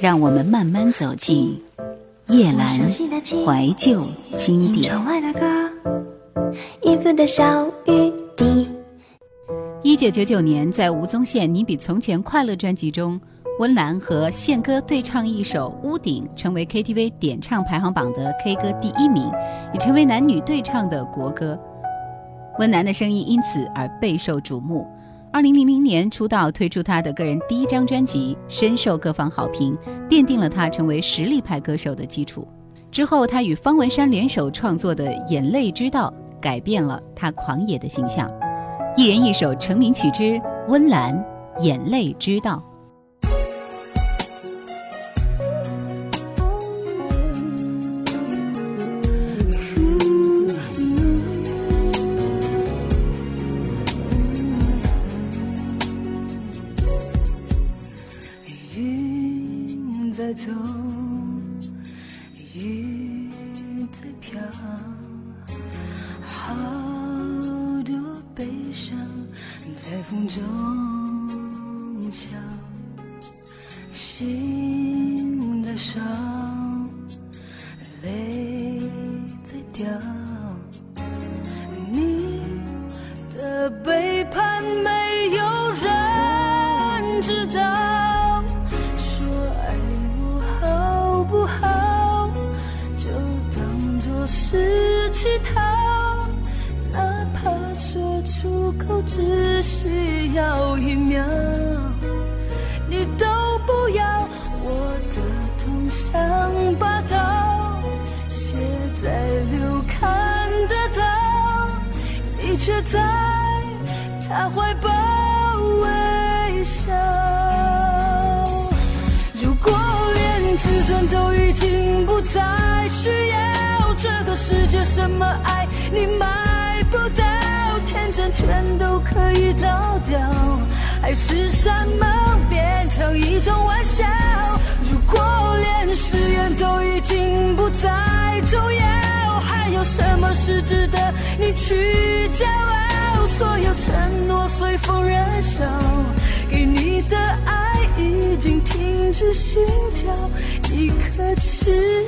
让我们慢慢走进叶阑怀旧经典。一九九九年，在吴宗宪《你比从前快乐》专辑中，温岚和宪哥对唱一首《屋顶》，成为 KTV 点唱排行榜的 K 歌第一名，也成为男女对唱的国歌。温岚的声音因此而备受瞩目。二零零零年出道，推出他的个人第一张专辑，深受各方好评，奠定了他成为实力派歌手的基础。之后，他与方文山联手创作的《眼泪之道》，改变了他狂野的形象。一人一首成名曲之《温岚眼泪之道》。走。却在他怀抱微笑。如果连自尊都已经不再需要，这个世界什么爱你买不到。天真全都可以倒掉，还是山盟变成一种玩笑。如果连誓言都已经不再重要，还有什么是值得你去骄傲？所有承诺随风燃烧，给你的爱已经停止心跳，你可知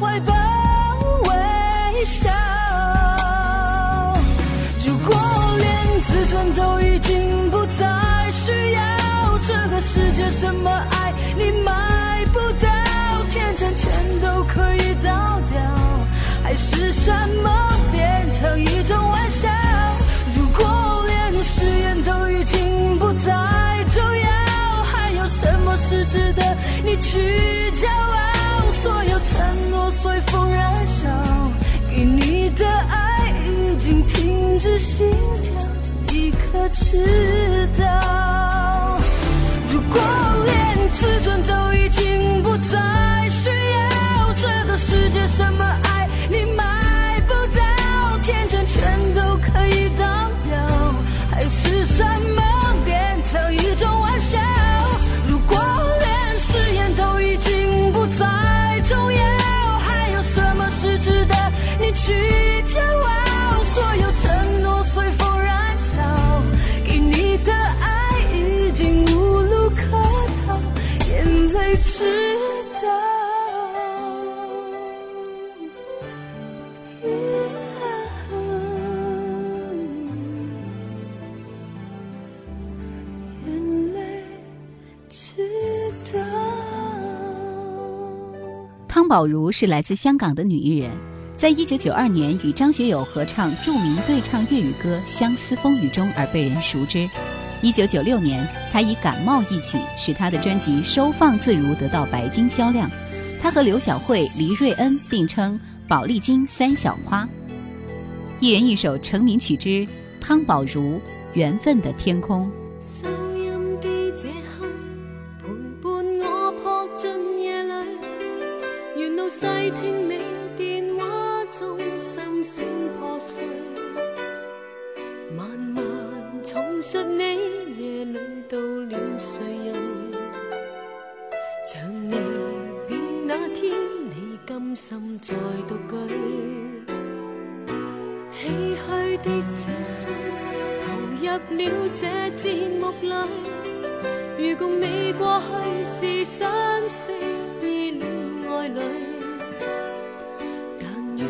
怀抱微笑。如果连自尊都已经不再需要，这个世界什么爱你买不到，天真全都可以倒掉，还是山盟变成一种玩笑？如果连誓言都已经不再重要，还有什么是值得你去骄傲？所有承诺随风燃烧，给你的爱已经停止心跳，你可知道？如果连自尊都已经不再需要，这个世界什么爱宝如是来自香港的女艺人，在一九九二年与张学友合唱著名对唱粤语歌《相思风雨中》而被人熟知。一九九六年，她以《感冒》一曲使她的专辑《收放自如》得到白金销量。她和刘晓慧、黎瑞恩并称“宝丽金三小花”。一人一首成名曲之汤宝如《缘分的天空》。了这节目里，如共你过去是相识意恋爱侣，但愿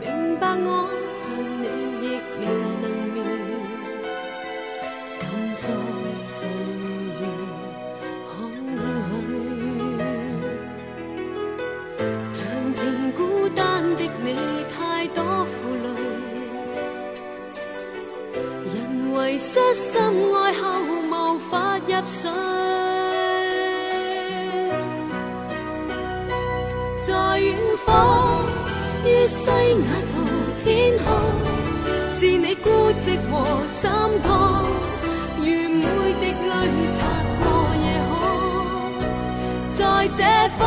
明白我像你亦未能眠，敢在岁月空虚，长情孤单的你太多深爱后无法入睡，在远方于西雅图天空，是你孤寂和心痛，如每滴泪擦过夜空，在这风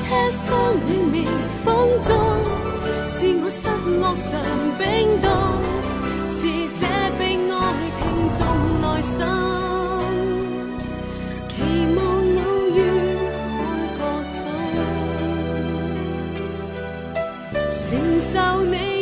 车厢暖微风中，是我失落常冰冻。承受你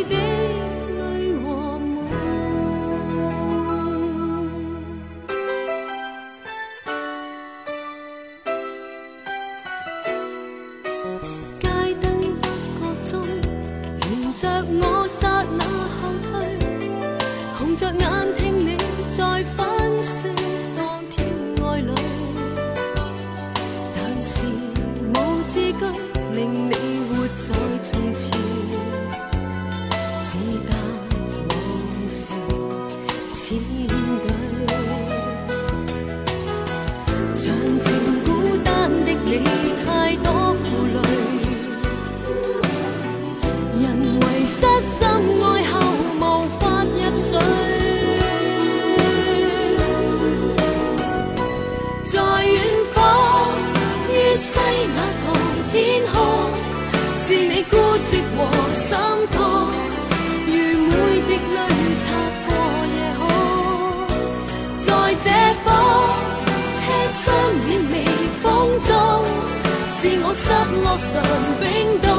是我失落常冰冻，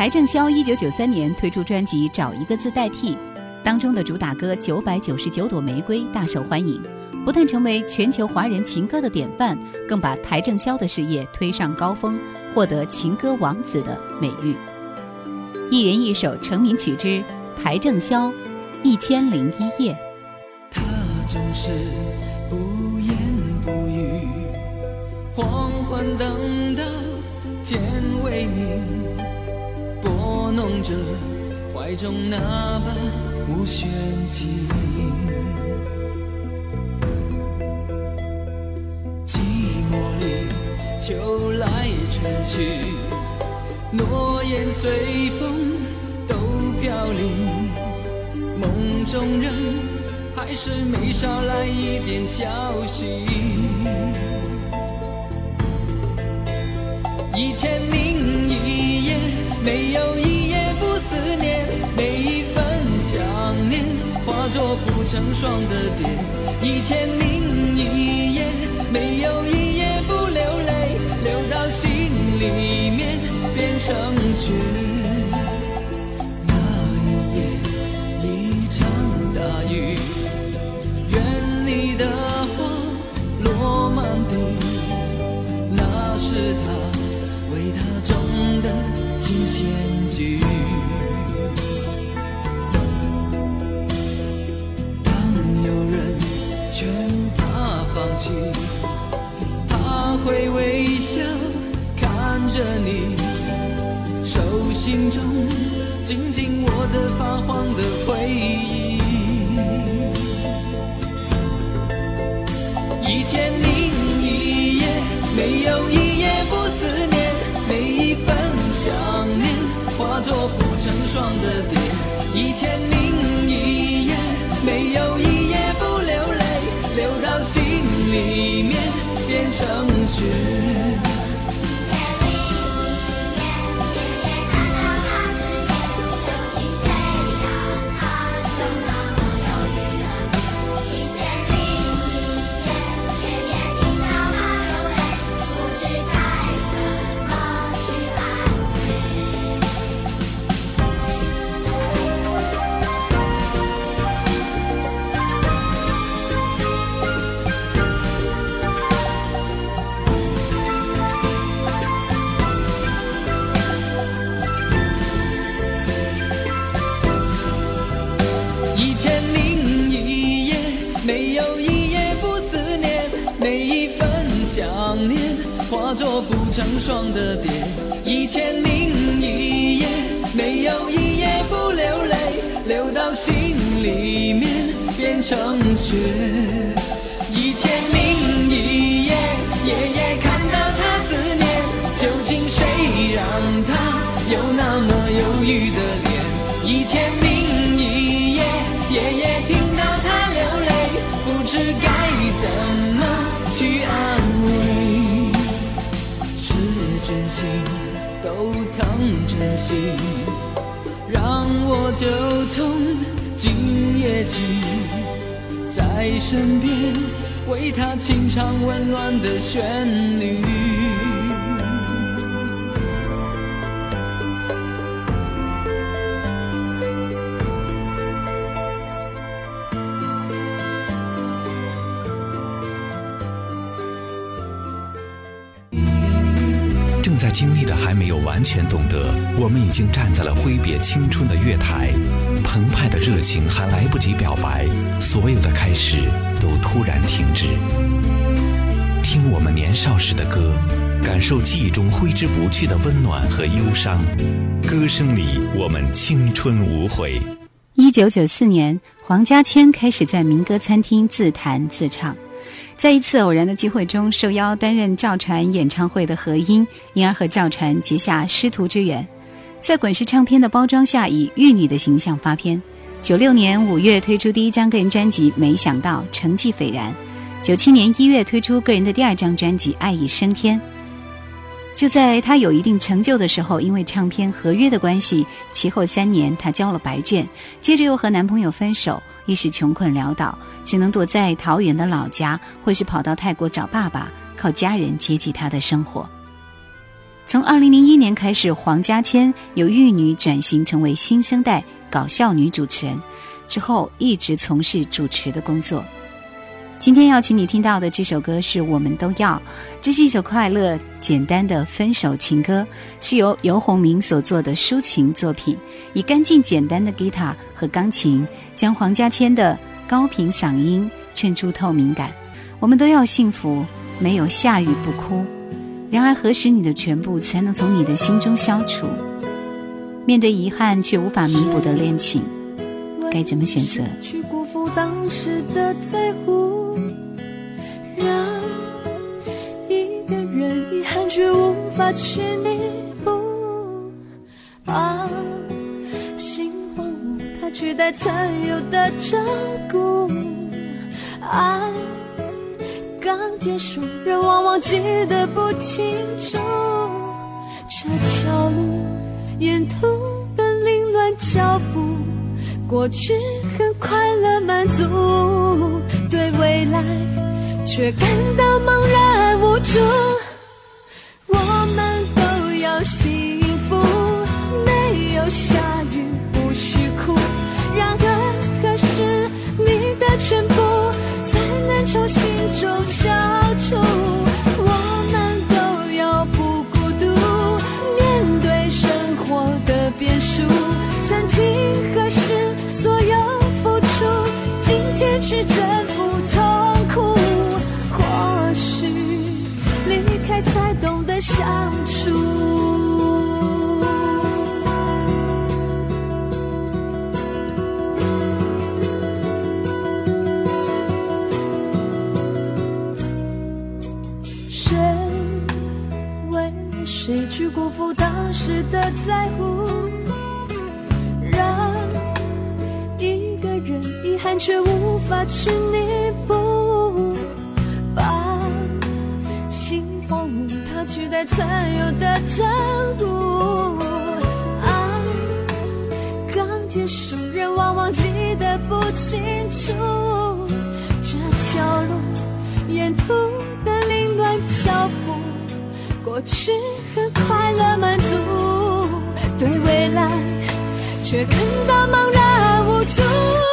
邰正宵一九九三年推出专辑《找一个字代替》，当中的主打歌《九百九十九朵玫瑰》大受欢迎，不但成为全球华人情歌的典范，更把邰正宵的事业推上高峰，获得“情歌王子”的美誉。一人一首成名曲之《邰正宵一千零一夜》。他总是不言不语，黄昏等到天微明。弄着怀中那把无弦琴，寂寞里秋来春去，诺言随风都飘零，梦中人还是没捎来一点消息。一千零一夜。没有一思念，每一份想念化作不成双的蝶。一千零一夜，没有一夜不流泪，流到心里面变成雪。中紧紧握着发黄的回忆。一千零一夜，没有一夜不在身边为他清唱温暖的旋律。完全懂得，我们已经站在了挥别青春的月台，澎湃的热情还来不及表白，所有的开始都突然停止。听我们年少时的歌，感受记忆中挥之不去的温暖和忧伤，歌声里我们青春无悔。一九九四年，黄家千开始在民歌餐厅自弹自唱。在一次偶然的机会中，受邀担任赵传演唱会的合音，因而和赵传结下师徒之缘。在滚石唱片的包装下，以玉女的形象发片。九六年五月推出第一张个人专辑《没想到》，成绩斐然。九七年一月推出个人的第二张专辑《爱已升天》。就在她有一定成就的时候，因为唱片合约的关系，其后三年她交了白卷，接着又和男朋友分手，一时穷困潦倒，只能躲在桃园的老家，或是跑到泰国找爸爸，靠家人接济她的生活。从二零零一年开始，黄家千由玉女转型成为新生代搞笑女主持人，之后一直从事主持的工作。今天要请你听到的这首歌是我们都要，这是一首快乐简单的分手情歌，是由游鸿明所做的抒情作品，以干净简单的吉他和钢琴，将黄家千的高频嗓音衬出透明感。我们都要幸福，没有下雨不哭。然而何时你的全部才能从你的心中消除？面对遗憾却无法弥补的恋情，该怎么选择？去辜负当时的在乎。去弥补，把心荒芜，它取代曾有的照顾。爱刚结束，人往往记得不清楚。这条路沿途的凌乱脚步，过去很快乐满足，对未来。却感到茫然无助。幸福，没有下雨不许哭。然而何时你的全部才能从心中消除？我们都要不孤独，面对生活的变数。曾经何时所有付出，今天去谁去辜负当时的在乎？让一个人遗憾却无法去弥补。把心荒芜，它取代曾有的照顾，爱刚结束，人往往记得不清楚。这条路沿途的凌乱脚步，过去快乐满足，对未来却感到茫然无助。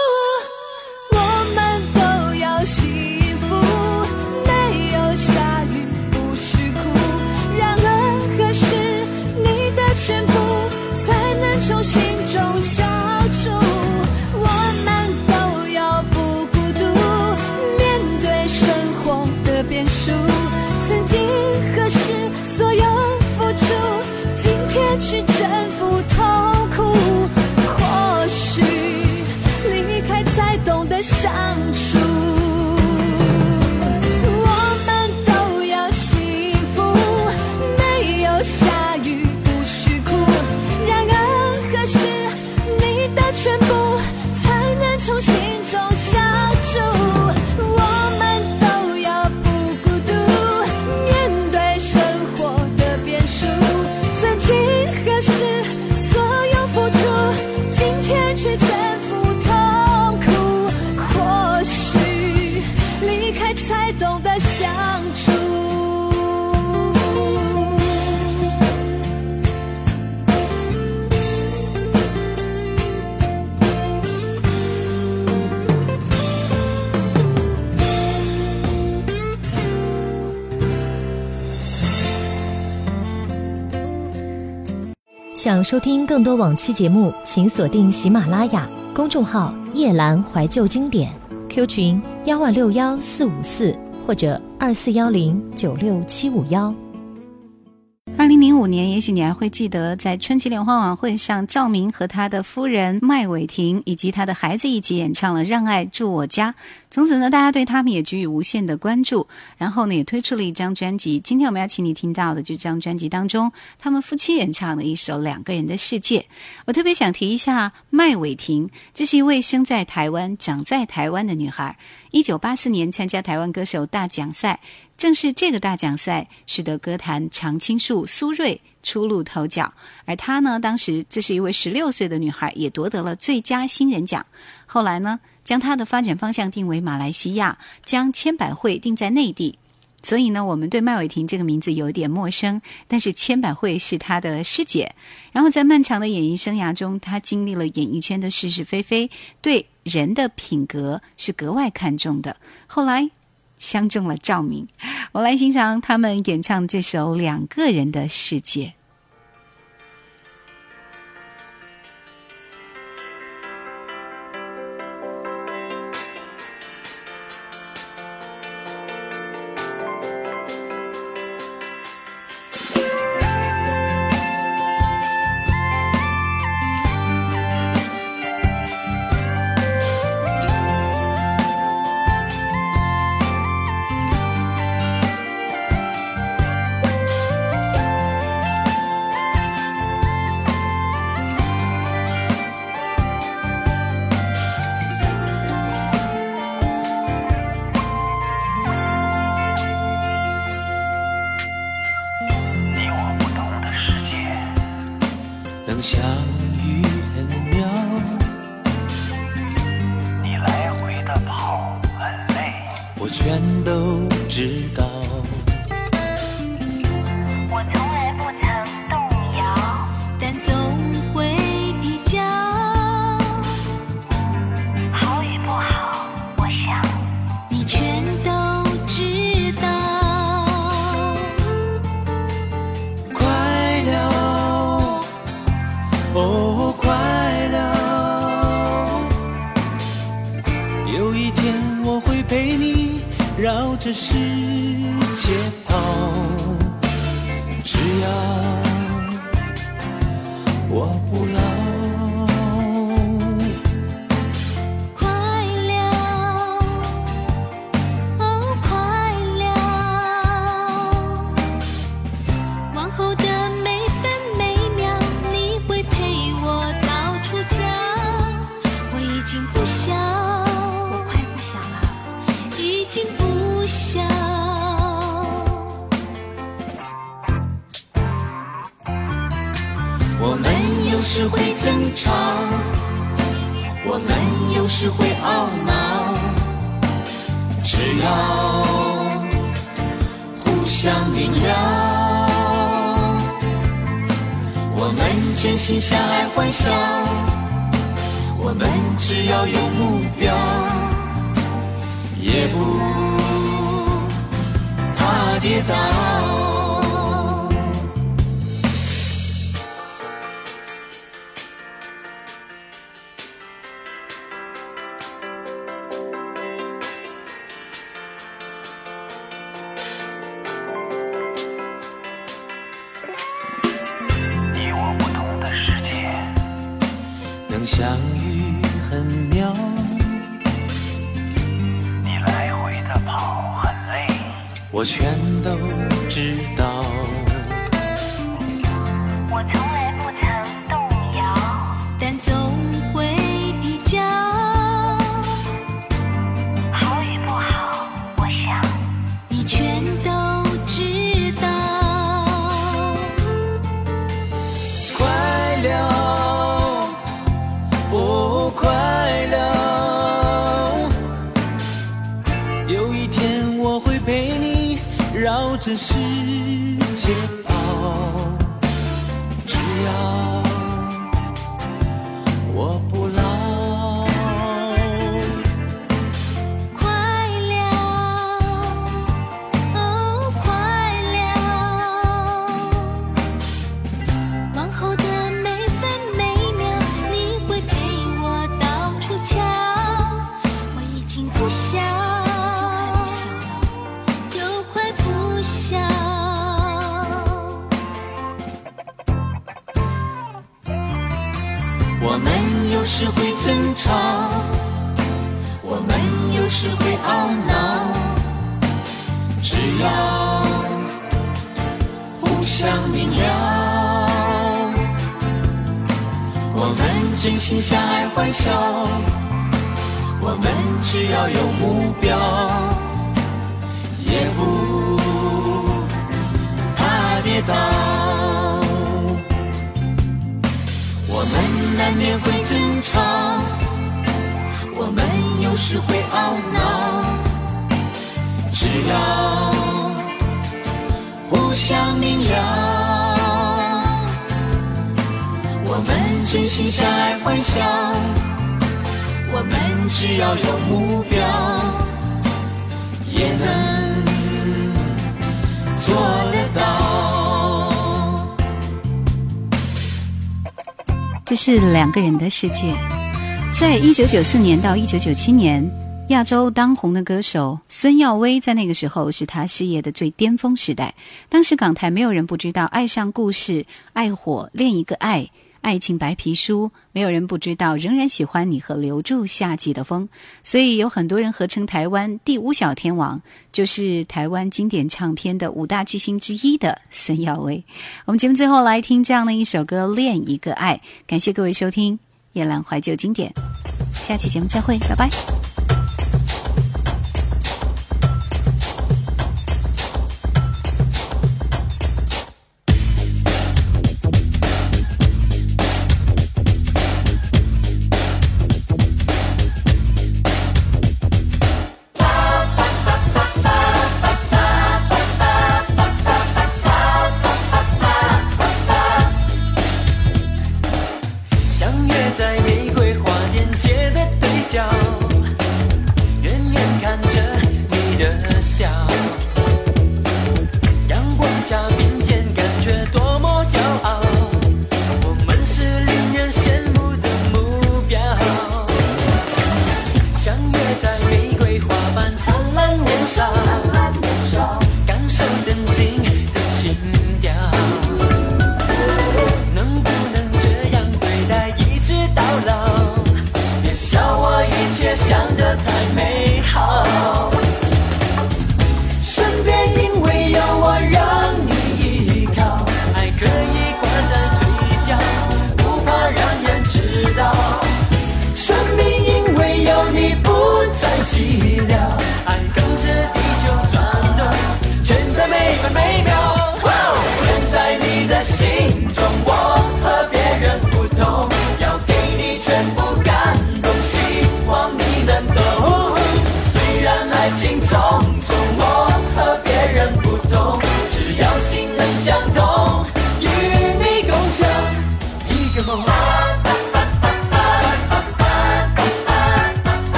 想收听更多往期节目，请锁定喜马拉雅公众号“夜阑怀旧经典 ”，Q 群幺万六幺四五四或者二四幺零九六七五幺。二零零五年，也许你还会记得，在春节联欢晚会上，赵明和他的夫人麦伟婷以及他的孩子一起演唱了《让爱住我家》。从此呢，大家对他们也给予无限的关注。然后呢，也推出了一张专辑。今天我们要请你听到的，就这张专辑当中，他们夫妻演唱的一首《两个人的世界》。我特别想提一下麦伟婷，这是一位生在台湾、长在台湾的女孩。一九八四年参加台湾歌手大奖赛。正是这个大奖赛，使得歌坛常青树苏芮初露头角。而她呢，当时这是一位十六岁的女孩，也夺得了最佳新人奖。后来呢，将她的发展方向定为马来西亚，将千百惠定在内地。所以呢，我们对麦伟霆这个名字有点陌生。但是千百惠是他的师姐，然后在漫长的演艺生涯中，他经历了演艺圈的是是非非，对人的品格是格外看重的。后来相中了赵敏，我来欣赏他们演唱这首《两个人的世界》。这世界有时会争吵，我们有时会懊恼，只要互相明了，我们真心相爱欢笑，我们只要有目标，也不怕跌倒。我全都笑，我们只要有目标，也不怕跌倒。我们难免会争吵，我们有时会懊恼，只要互。相明了。真心相爱欢笑，我们只要有目标，也能做得到。这是两个人的世界。在一九九四年到一九九七年，亚洲当红的歌手孙耀威在那个时候是他事业的最巅峰时代。当时港台没有人不知道《爱上故事》《爱火》《恋一个爱》。爱情白皮书，没有人不知道，仍然喜欢你和留住夏季的风，所以有很多人合称台湾第五小天王，就是台湾经典唱片的五大巨星之一的孙耀威。我们节目最后来听这样的一首歌《恋一个爱》，感谢各位收听夜阑怀旧经典，下期节目再会，拜拜。